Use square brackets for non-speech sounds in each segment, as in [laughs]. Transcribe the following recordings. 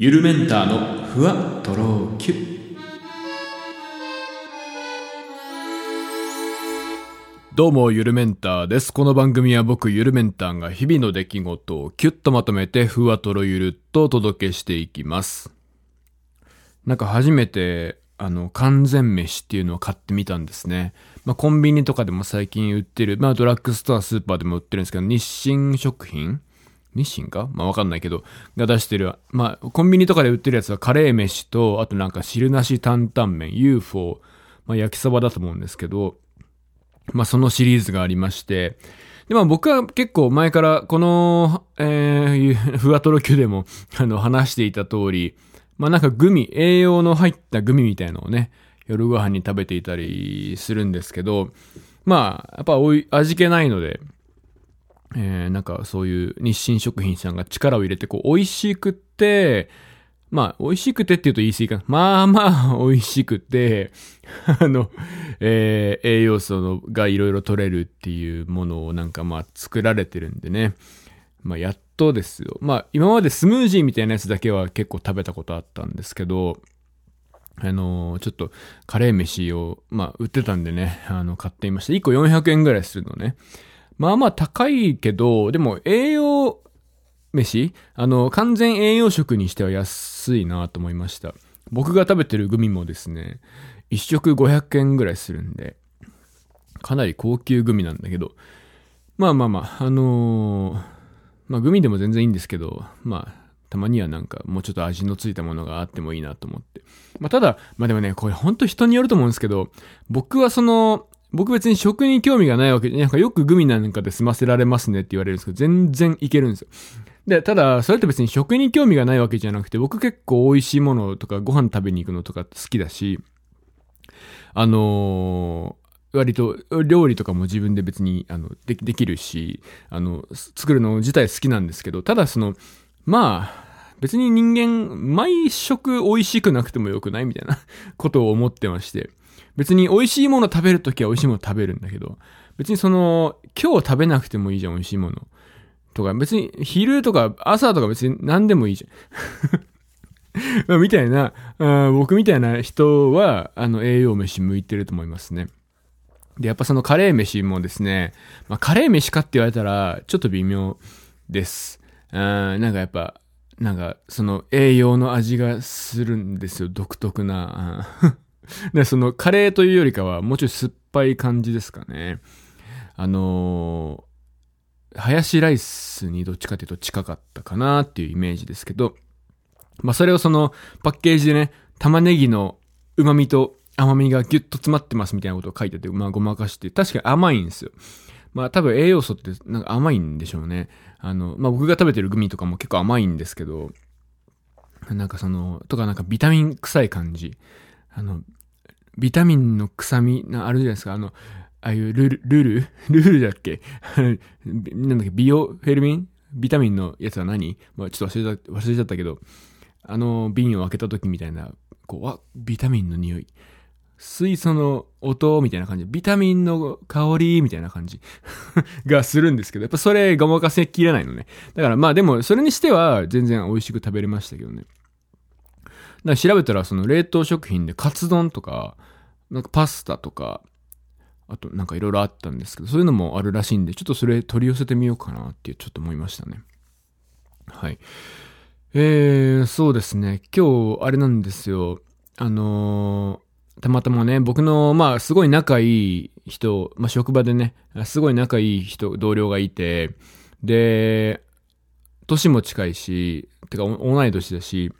ゆるメンターのふわとろきゅどうも、ゆるメンターです。この番組は僕、ゆるメンターが日々の出来事をキュッとまとめて、ふわとろゆるっとお届けしていきます。なんか初めて、あの、完全飯っていうのを買ってみたんですね。まあ、コンビニとかでも最近売ってる、まあ、ドラッグストア、スーパーでも売ってるんですけど、日清食品日清か？まあわかんないけど、が出してる、まあコンビニとかで売ってるやつはカレー飯と、あとなんか汁なし担々麺、UFO、まあ焼きそばだと思うんですけど、まあそのシリーズがありまして、でまあ僕は結構前からこの、えー、[laughs] ふわとろ級でも、あの話していた通り、まあなんかグミ、栄養の入ったグミみたいのをね、夜ご飯に食べていたりするんですけど、まあ、やっぱおい味気ないので、えー、なんかそういう日清食品さんが力を入れて、こう、美味しくって、まあ、美味しくてって言うと言い過ぎかな。まあまあ、美味しくて、[laughs] あの、えー栄養素のがいろいろ取れるっていうものをなんかまあ作られてるんでね。まあ、やっとですよ。まあ、今までスムージーみたいなやつだけは結構食べたことあったんですけど、あのーちょっとカレー飯を、まあ、売ってたんでね、あの、買っていました。1個400円ぐらいするのね。まあまあ高いけど、でも栄養飯？あの、完全栄養食にしては安いなと思いました。僕が食べてるグミもですね、一食500円ぐらいするんで、かなり高級グミなんだけど、まあまあまあ、あのーまあグミでも全然いいんですけど、まあ、たまにはなんかもうちょっと味のついたものがあってもいいなと思って。まあただ、まあでもね、これほんと人によると思うんですけど、僕はその、僕別に食に興味がないわけで、なんかよくグミなんかで済ませられますねって言われるんですけど、全然いけるんですよ。で、ただ、それって別に食に興味がないわけじゃなくて、僕結構美味しいものとかご飯食べに行くのとか好きだし、あのー割と料理とかも自分で別にあのでできるし、あの、作るの自体好きなんですけど、ただその、まあ、別に人間、毎食美味しくなくてもよくないみたいなことを思ってまして。別に美味しいもの食べるときは美味しいもの食べるんだけど、別にその、今日食べなくてもいいじゃん、美味しいもの。とか、別に昼とか朝とか別に何でもいいじゃん。[laughs] みたいな、あ僕みたいな人は、あの、栄養飯向いてると思いますね。で、やっぱそのカレー飯もですね、まあカレー飯かって言われたら、ちょっと微妙です。あなんかやっぱ、なんか、その栄養の味がするんですよ、独特な。[laughs] で、そのカレーというよりかは、もうちょい酸っぱい感じですかね。あのーハヤシライスにどっちかというと近かったかなっていうイメージですけど、まあそれをそのパッケージでね、玉ねぎの旨味と甘みがギュッと詰まってますみたいなことを書いてて、まあごまかして、確かに甘いんですよ。まあ多分栄養素ってなんか甘いんでしょうね。あの、まあ僕が食べてるグミとかも結構甘いんですけど、なんかその、とかなんかビタミン臭い感じ。あの、ビタミンの臭みな、あるじゃないですか。あの、ああいうルル、ルル？[laughs] ルルだっけなんだっけ？ビオフェルミン？ビタミンのやつは何？まあちょっと忘れた、忘れちゃったけど、あの瓶を開けた時みたいな、こう、わ、ビタミンの匂い。水素の音みたいな感じ。ビタミンの香りみたいな感じ [laughs] がするんですけど、やっぱそれごまかせきれないのね。だからまあでも、それにしては全然美味しく食べれましたけどね。だから調べたら、その冷凍食品でカツ丼とか、なんかパスタとか、あとなんかいろいろあったんですけど、そういうのもあるらしいんで、ちょっとそれ取り寄せてみようかなってちょっと思いましたね。はい。えー、そうですね。今日、あれなんですよ。あのーたまたまね、僕の、まあ、すごい仲いい人、まあ、職場でね、すごい仲いい人、同僚がいて、で、年も近いし、てか、同い年だし、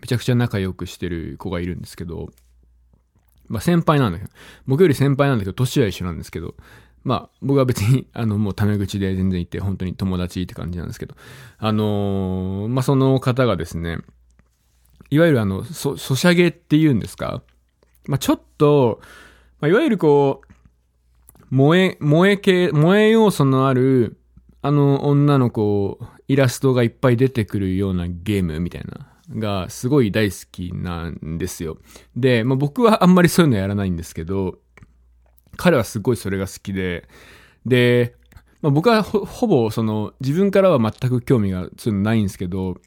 めちゃくちゃ仲良くしてる子がいるんですけど、まあ先輩なんだけど、僕より先輩なんだけど、年は一緒なんですけど、まあ僕は別に、[laughs] あの、もうタメ口で全然いて、本当に友達って感じなんですけど、あのーまあその方がですね、いわゆるあの、そ、ソシャゲって言うんですかまあちょっと、まあいわゆるこう、萌え、萌え系、萌え要素のある、あの女の子、イラストがいっぱい出てくるようなゲームみたいな、がすごい大好きなんですよ。で、まあ僕はあんまりそういうのやらないんですけど、彼はすごいそれが好きで、で、まあ、僕はほぼその自分からは全く興味がそういうのないんですけど、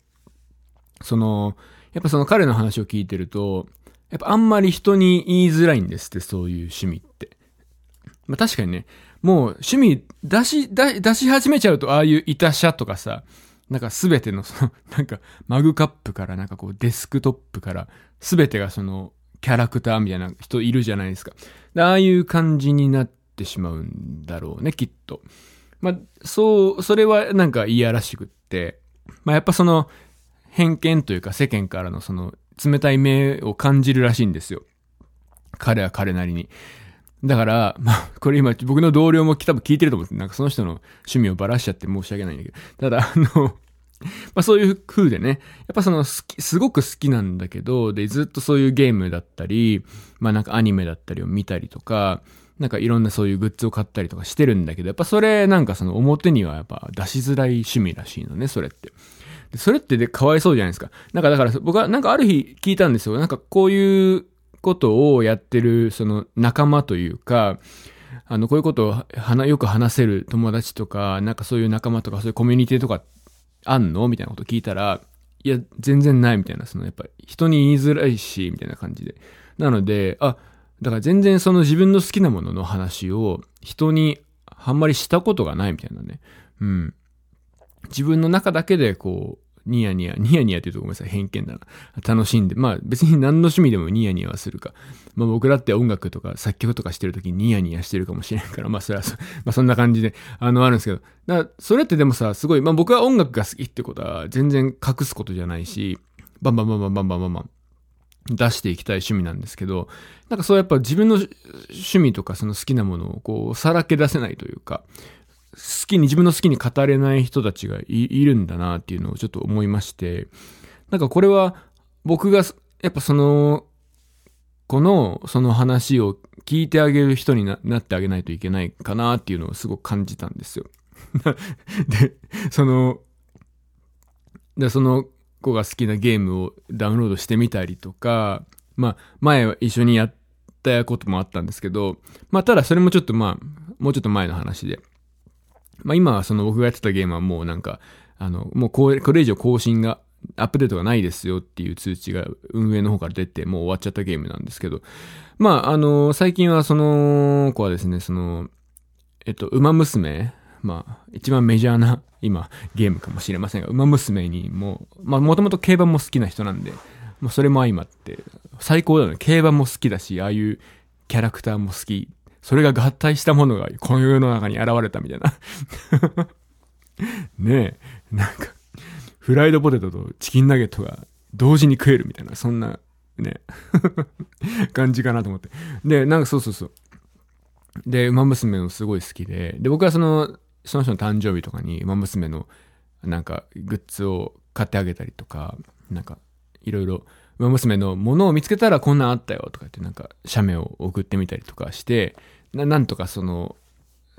その、やっぱその彼の話を聞いてると、やっぱあんまり人に言いづらいんですって、そういう趣味って。まあ確かにね、もう趣味出し、出し始めちゃうと、ああいう板車とかさ、なんかすべてのその、[laughs] なんかマグカップからなんかこうデスクトップからすべてがそのキャラクターみたいな人いるじゃないですか。ああいう感じになってしまうんだろうね、きっと。まあ、そう、それはなんかいやらしくって、まあやっぱその偏見というか世間からのその冷たい目を感じるらしいんですよ。彼は彼なりに。だから、まあ、これ今、僕の同僚も多分聞いてると思って、なんかその人の趣味をばらしちゃって申し訳ないんだけど、ただ、あの、[laughs] まあそういう風でね、やっぱその好き、すごく好きなんだけど、で、ずっとそういうゲームだったり、まあなんかアニメだったりを見たりとか、なんかいろんなそういうグッズを買ったりとかしてるんだけど、やっぱそれなんかその表にはやっぱ出しづらい趣味らしいのね、それって。でそれってでかわいそうじゃないですか。なんかだから僕はなんかある日聞いたんですよ。なんかこういうことをやってるその仲間というか、あの、こういうことをよく話せる友達とか、なんかそういう仲間とかそういうコミュニティとかあんの？みたいなこと聞いたら、いや、全然ないみたいな、そのやっぱり人に言いづらいし、みたいな感じで。なので、あ、だから全然その自分の好きなものの話を人にあんまりしたことがないみたいなね。うん。自分の中だけでこう、ニヤニヤ、ニヤニヤって言うとごめんなさい、偏見だな。楽しんで、まあ別に何の趣味でもニヤニヤはするか。まあ僕だって音楽とか作曲とかしてる時にニヤニヤしてるかもしれないから、まあそれはそ、まあそんな感じで、あの、あるんですけど。だそれってでもさ、すごい、まあ僕は音楽が好きってことは全然隠すことじゃないし、バンバンバンバンバンバンバンバン出していきたい趣味なんですけど、なんかそうやっぱ自分の趣味とかその好きなものをこうさらけ出せないというか、好きに、自分の好きに語れない人たちがいるんだなっていうのをちょっと思いまして、なんかこれは僕が、やっぱその、この、その話を聞いてあげる人になってあげないといけないかなっていうのをすごく感じたんですよ。[laughs] で、その、で、その子が好きなゲームをダウンロードしてみたりとか、まあ、前は一緒にやったこともあったんですけど、まあ、ただそれもちょっとまあ、もうちょっと前の話で、まあ今はその僕がやってたゲームはもうなんか、あの、もうこれこれ以上更新が、アップデートがないですよっていう通知が運営の方から出て、もう終わっちゃったゲームなんですけど、まあ、あの、最近はその子はですね、その、えっと、馬娘、まあ、一番メジャーな、今、ゲームかもしれませんが、馬娘にも、まあ、もともと競馬も好きな人なんで、もうそれも相まって、最高だよね。競馬も好きだし、ああいうキャラクターも好きそれが合体したものがこの世の中に現れたみたいな。[laughs] ねえ、なんか、フライドポテトとチキンナゲットが同時に食えるみたいな、そんな、ね、[laughs] 感じかなと思って。で、なんかそうそうそう。で、馬娘もすごい好きで、で、僕はその、その人の誕生日とかに馬娘のなんかグッズを買ってあげたりとか、なんか、いろいろ、馬娘のものを見つけたらこんなんあったよとか言ってなんか、写メを送ってみたりとかして、ななんとかその、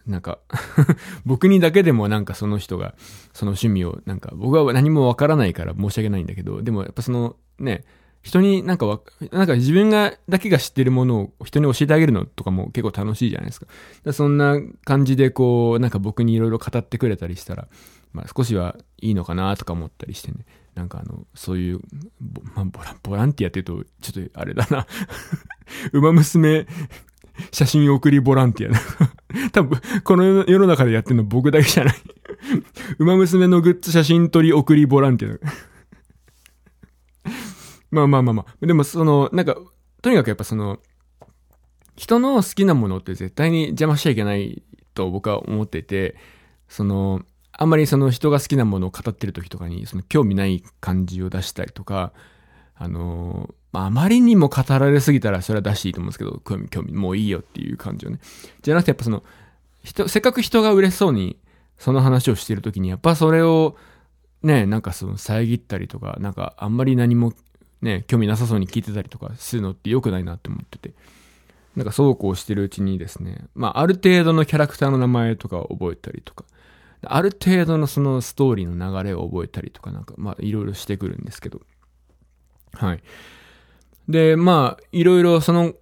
なんか [laughs] 僕にだけでもなんかその人が、その趣味を、なんか僕は何もわからないから申し訳ないんだけど、でもやっぱそのね、人になんかわ、なんか自分が、だけが知ってるものを人に教えてあげるのとかも結構楽しいじゃないですか。かそんな感じでこう、なんか僕にいろいろ語ってくれたりしたら、まあ少しはいいのかなとか思ったりしてね。なんかあの、そういう、まあ、ボラボランティアって言うと、ちょっとあれだな。[laughs] 馬娘 [laughs] 写真送りボランティア。[laughs] 多分、この世の中でやってるの僕だけじゃない。[laughs] 馬娘のグッズ写真撮り送りボランティア。まあまあまあまあ。でもその、なんか、とにかくやっぱその、人の好きなものって絶対に邪魔しちゃいけないと僕は思ってて、その、あんまりその人が好きなものを語ってる時とかに、その興味ない感じを出したりとか、あのまあ、あまりにも語られすぎたらそれは出していいと思うんですけど、興味、興味、もういいよっていう感じをね。じゃなくてやっぱその、人、せっかく人が嬉しそうにその話をしてるときに、やっぱそれを、ね、なんかその遮ったりとか、なんかあんまり何もね、興味なさそうに聞いてたりとかするのって良くないなって思ってて。なんかそうこうしてるうちにですね、まあある程度のキャラクターの名前とかを覚えたりとか、ある程度のそのストーリーの流れを覚えたりとかなんか、まあいろいろしてくるんですけど。はい。で、まあ、いろいろその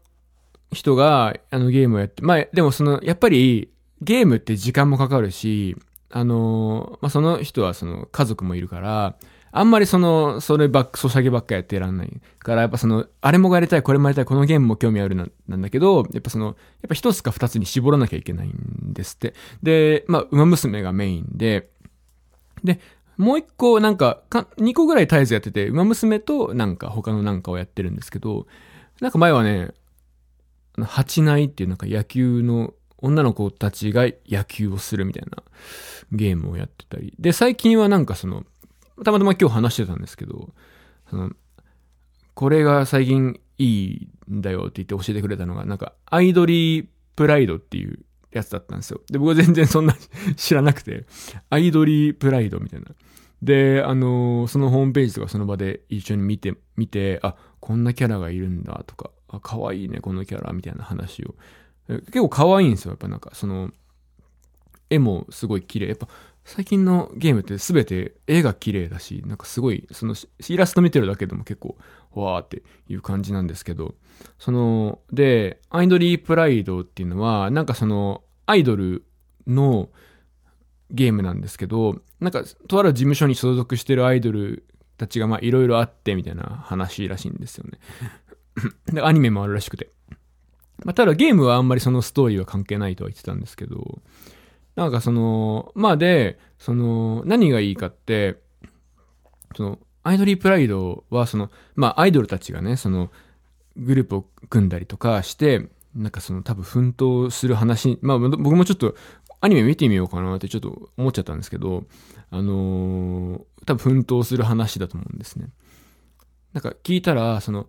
人が、あのゲームをやって、まあ、でもその、やっぱり、ゲームって時間もかかるし、あの、まあ、その人はその家族もいるから、あんまりその、そればっか、ソシャゲばっかやってらんない。から、やっぱその、あれもやりたい、これもやりたい、このゲームも興味あるな、なんだけど、やっぱその、やっぱ一つか二つに絞らなきゃいけないんですって。で、まあ、馬娘がメインで、で、もう一個なんかか、二個ぐらい絶えずやってて、馬娘となんか他のなんかをやってるんですけど、なんか前はね、八内っていうなんか野球の女の子たちが野球をするみたいなゲームをやってたり。で、最近はなんかその、たまたま今日話してたんですけど、その、これが最近いいんだよって言って教えてくれたのが、なんか、アイドリープライドっていうやつだったんですよ。で、僕は全然そんな [laughs] 知らなくて、アイドリープライドみたいな。で、あの、そのホームページとかその場で一緒に見て、見て、あ、こんなキャラがいるんだとか、あ、可愛いね、このキャラ、みたいな話を。結構可愛いんですよ、やっぱなんか、その、絵もすごい綺麗。やっぱ、最近のゲームって全て絵が綺麗だし、なんかすごい、そのイラスト見てるだけでも結構、わーっていう感じなんですけど、その、で、アイドリープライドっていうのは、なんかその、アイドルのゲームなんですけど、なんか、とある事務所に所属してるアイドルたちがまあいろいろあってみたいな話らしいんですよね。[laughs] で、アニメもあるらしくて。まあ、ただゲームはあんまりそのストーリーは関係ないとは言ってたんですけど、なんかその、まあで、その、何がいいかって、その、アイドリープライドは、その、まあアイドルたちがね、その、グループを組んだりとかして、なんかその多分奮闘する話、まあ僕もちょっとアニメ見てみようかなってちょっと思っちゃったんですけど、あのー、多分奮闘する話だと思うんですね。なんか聞いたら、その、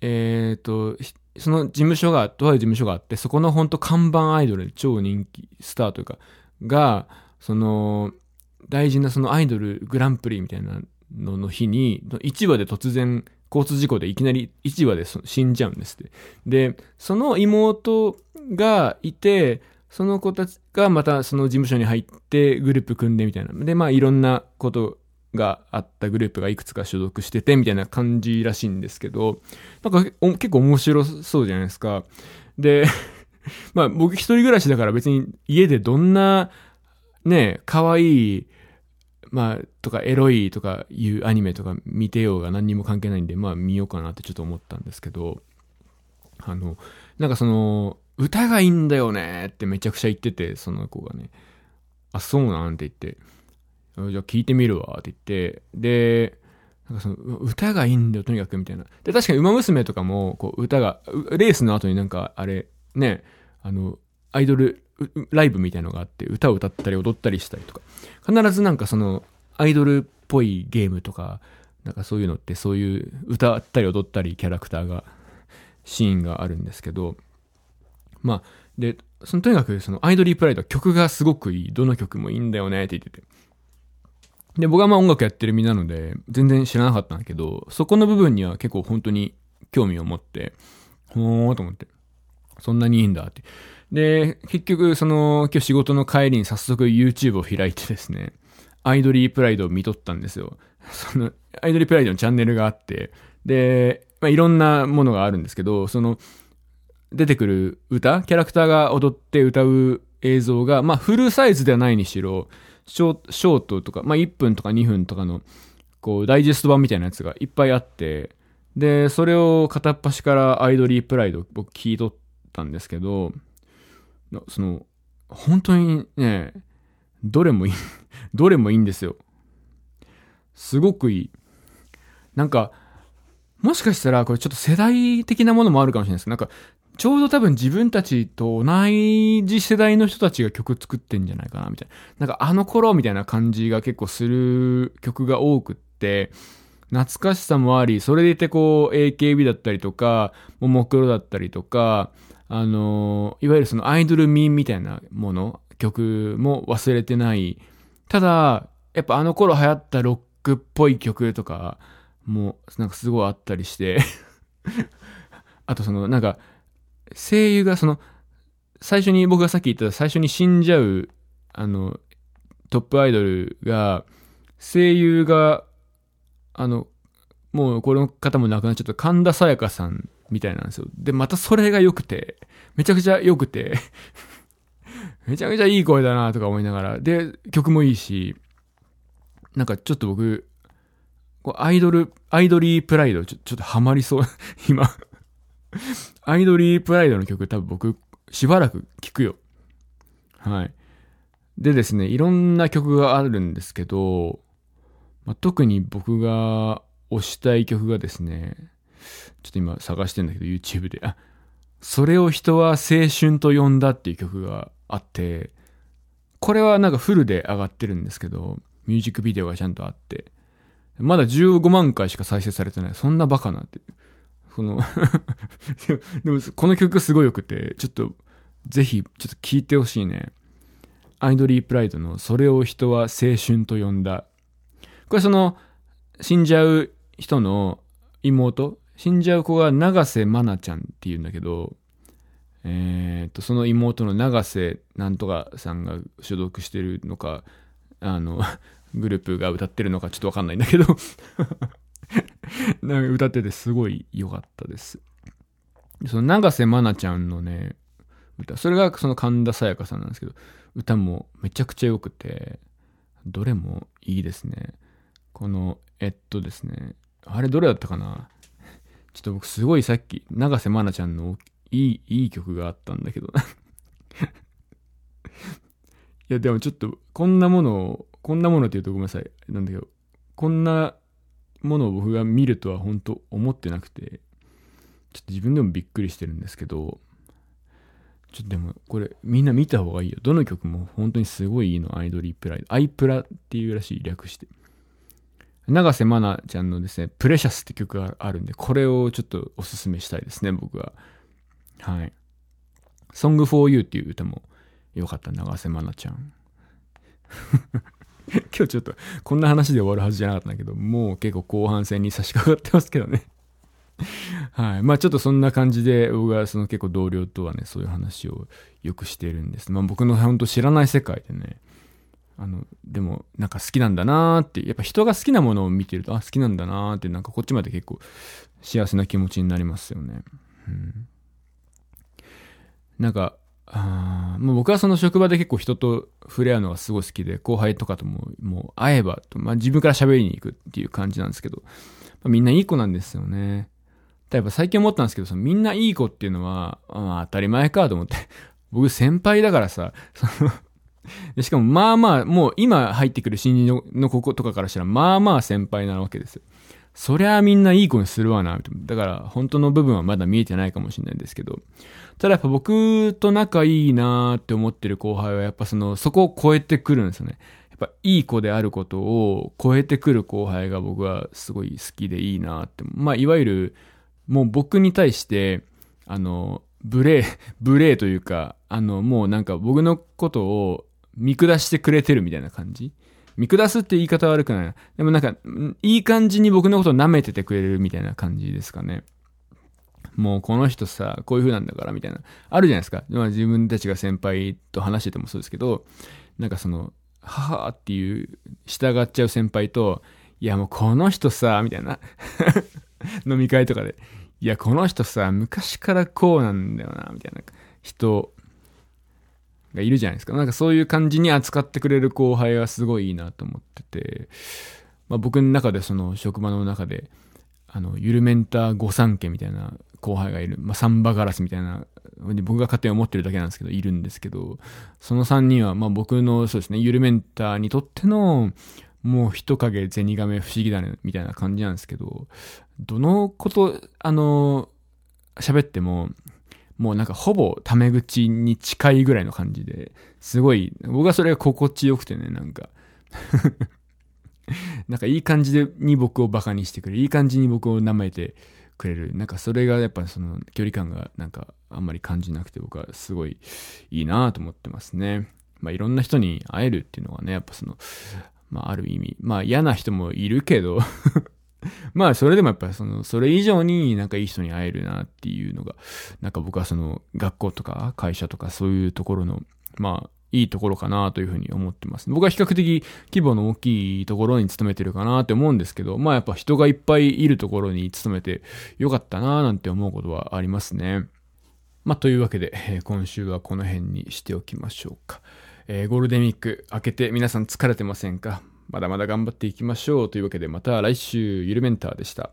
えっ、ー、と、その事務所が、とある事務所があって、そこの本当看板アイドル、超人気スターというか、が、その、大事なそのアイドルグランプリみたいなのの日に、1話で突然、交通事故でいきなり1話で死んじゃうんですって。で、その妹がいて、その子たちがまたその事務所に入ってグループ組んでみたいな。で、まあいろんなことがあったグループがいくつか所属しててみたいな感じらしいんですけど、なんか結構面白そうじゃないですか。で、[laughs] まあ僕一人暮らしだから別に家でどんなね、可愛いまあ、とかエロいとかいうアニメとか見てようが何にも関係ないんで、まあ見ようかなってちょっと思ったんですけど、あの、なんかその、歌がいいんだよねってめちゃくちゃ言ってて、その子がね。あ、そうなんて言って。じゃあ聞いてみるわって言って、で、なんかその歌がいいんだよ、とにかくみたいな。で、確かに馬娘とかも、こう歌が、レースの後になんかあれ、ね、あの、アイドルライブみたいのがあって、歌を歌ったり踊ったりしたりとか。必ずなんかその、アイドルっぽいゲームとか、なんかそういうのって、そういう歌ったり踊ったりキャラクターが、シーンがあるんですけど、まあ、で、そのとにかくそのアイドリープライドは曲がすごくいい。どの曲もいいんだよねって言ってて。で、僕はまあ音楽やってる身なので、全然知らなかったんだけど、そこの部分には結構本当に興味を持って、ほーと思って、そんなにいいんだって。で、結局、その、今日仕事の帰りに早速 YouTube を開いてですね、アイドリープライドを見とったんですよ。[laughs] その、アイドリープライドのチャンネルがあって、で、まあ、いろんなものがあるんですけど、その、出てくる歌、キャラクターが踊って歌う映像が、まあ、フルサイズではないにしろ、ショショートとか、まあ、1分とか2分とかの、こう、ダイジェスト版みたいなやつがいっぱいあって、で、それを片っ端からアイドリープライド僕聞いとったんですけど、その、本当にね、どれもいい、どれもいいんですよ。すごくいい。なんか、もしかしたらこれちょっと世代的なものもあるかもしれないです。なんか、ちょうど多分自分たちと同じ世代の人たちが曲作ってんじゃないかな、みたいな。なんかあの頃みたいな感じが結構する曲が多くって、懐かしさもあり、それでいてこう AKB だったりとか、ももクロだったりとか、あの、いわゆるそのアイドルミンみたいなもの、曲も忘れてない。ただ、やっぱあの頃流行ったロックっぽい曲とかもなんかすごいあったりして [laughs] あとそのなんか声優がその、最初に僕がさっき言った最初に死んじゃう、あの、トップアイドルが、声優が、あの、もうこの方も亡くなっちゃった神田沙也加さんみたいなんですよ。で、またそれが良くて、めちゃくちゃ良くて [laughs] めちゃくちゃいい声だなとか思いながら、で、曲もいいし、なんかちょっと僕、こうアイドル、アイドリープライド、ちょ、ちょっとハマりそう。[laughs] 今。アイドリープライドの曲多分僕、しばらく聴くよ。はい。でですね、いろんな曲があるんですけど、まあ、特に僕が推したい曲がですね、ちょっと今探してんだけど YouTube で、あ、それを人は青春と呼んだっていう曲があって、これはなんかフルで上がってるんですけど、ミュージックビデオがちゃんとあって、まだ15万回しか再生されてない。そんなバカなって。この [laughs] でも、この曲すごい良くて、ちょっと、ぜひ、ちょっと聴いてほしいね。アイドリープライドの、それを人は青春と呼んだ。これその、死んじゃう人の妹、死んじゃう子が長瀬まなちゃんっていうんだけど、えー、っと、その妹の長瀬なんとかさんが所属してるのか、あの、[laughs] グループが歌ってるのかちょっとわかんないんだけど [laughs] なんか歌っててすごい良かったです。その長瀬まなちゃんのね、歌、それがその神田沙也加さんなんですけど、歌もめちゃくちゃ良くて、どれもいいですね。この、えっとですね、あれどれだったかな？ちょっと僕すごいさっき、長瀬まなちゃんのいい、いい曲があったんだけど [laughs] いや、でもちょっと、こんなものを、こんなものって言うとごめんなさい。なんだけど、こんなものを僕が見るとは本当思ってなくて、ちょっと自分でもびっくりしてるんですけど、ちょっとでもこれみんな見た方がいいよ。どの曲も本当にすごいいいの、アイドリープライド。アイプラっていうらしい、略して。長瀬まなちゃんのですね、プレシャスって曲があるんで、これをちょっとおすすめしたいですね、僕は。はい。Song for You っていう歌もよかった、長瀬まなちゃん。[laughs] 今日ちょっとこんな話で終わるはずじゃなかったんだけど、もう結構後半戦に差し掛かってますけどね。[laughs] はい。まあちょっとそんな感じで、僕はその結構同僚とはね、そういう話をよくしてるんです。まあ僕の本当知らない世界でね、あの、でもなんか好きなんだなーって、やっぱ人が好きなものを見てると、あ、好きなんだなーって、なんかこっちまで結構幸せな気持ちになりますよね。うん。なんか、あもう僕はその職場で結構人と触れ合うのがすごい好きで、後輩とかとももう会えばと、まあ自分から喋りに行くっていう感じなんですけど、まあ、みんないい子なんですよね。やっぱ最近思ったんですけど、そのみんないい子っていうのは、まあ当たり前かと思って、僕先輩だからさ、その [laughs] しかもまあまあ、もう今入ってくる新人のの子とかからしたら、まあまあ先輩なわけですよ。そりゃみんないい子にするわな。だから本当の部分はまだ見えてないかもしれないんですけど。ただやっぱ僕と仲いいなーって思ってる後輩はやっぱその、そこを超えてくるんですよね。やっぱいい子であることを超えてくる後輩が僕はすごい好きでいいなって。まあいわゆる、もう僕に対して、あの、無礼、無礼というか、あの、もうなんか僕のことを見下してくれてるみたいな感じ？見下すって言い方悪くないな。でもなんか、いい感じに僕のことを舐めててくれるみたいな感じですかね。もうこの人さ、こういう風なんだからみたいな。あるじゃないですか。まあ自分たちが先輩と話しててもそうですけど、なんかその、母っていう従っちゃう先輩と、いやもうこの人さ、みたいな。[laughs] 飲み会とかで。いや、この人さ、昔からこうなんだよな、みたいな人がいるじゃないですか。なんかそういう感じに扱ってくれる後輩はすごいいいなと思ってて、まあ、僕の中でその職場の中で、あの、ゆるメンター御三家みたいな後輩がいる。まあ、サンバガラスみたいな、僕が勝手に思ってるだけなんですけど、いるんですけど、その3人は、ま僕の、そうですね、ゆるメンターにとっての、もう人影銭亀不思議だね、みたいな感じなんですけど、どのこと、あの、喋っても、もうなんかほぼタメ口に近いぐらいの感じで、すごい、僕はそれが心地よくてね、なんか [laughs] なんかいい感じでに僕をバカにしてくれる、いい感じに僕を舐めてくれる。なんかそれがやっぱその距離感がなんかあんまり感じなくて僕はすごいいいなと思ってますね。まあいろんな人に会えるっていうのはね、やっぱその、まあある意味、まあ嫌な人もいるけど [laughs] まあ、それでもやっぱりその、それ以上になんかいい人に会えるなっていうのが、なんか僕はその、学校とか会社とかそういうところの、まあ、いいところかなというふうに思ってます。僕は比較的規模の大きいところに勤めてるかなって思うんですけど、まあやっぱ人がいっぱいいるところに勤めてよかったななんて思うことはありますね。まあというわけで、え、今週はこの辺にしておきましょうか。えー、ゴールデンウィーク明けて皆さん疲れてませんか？まだまだ頑張っていきましょう。というわけでまた来週、ゆるメンターでした。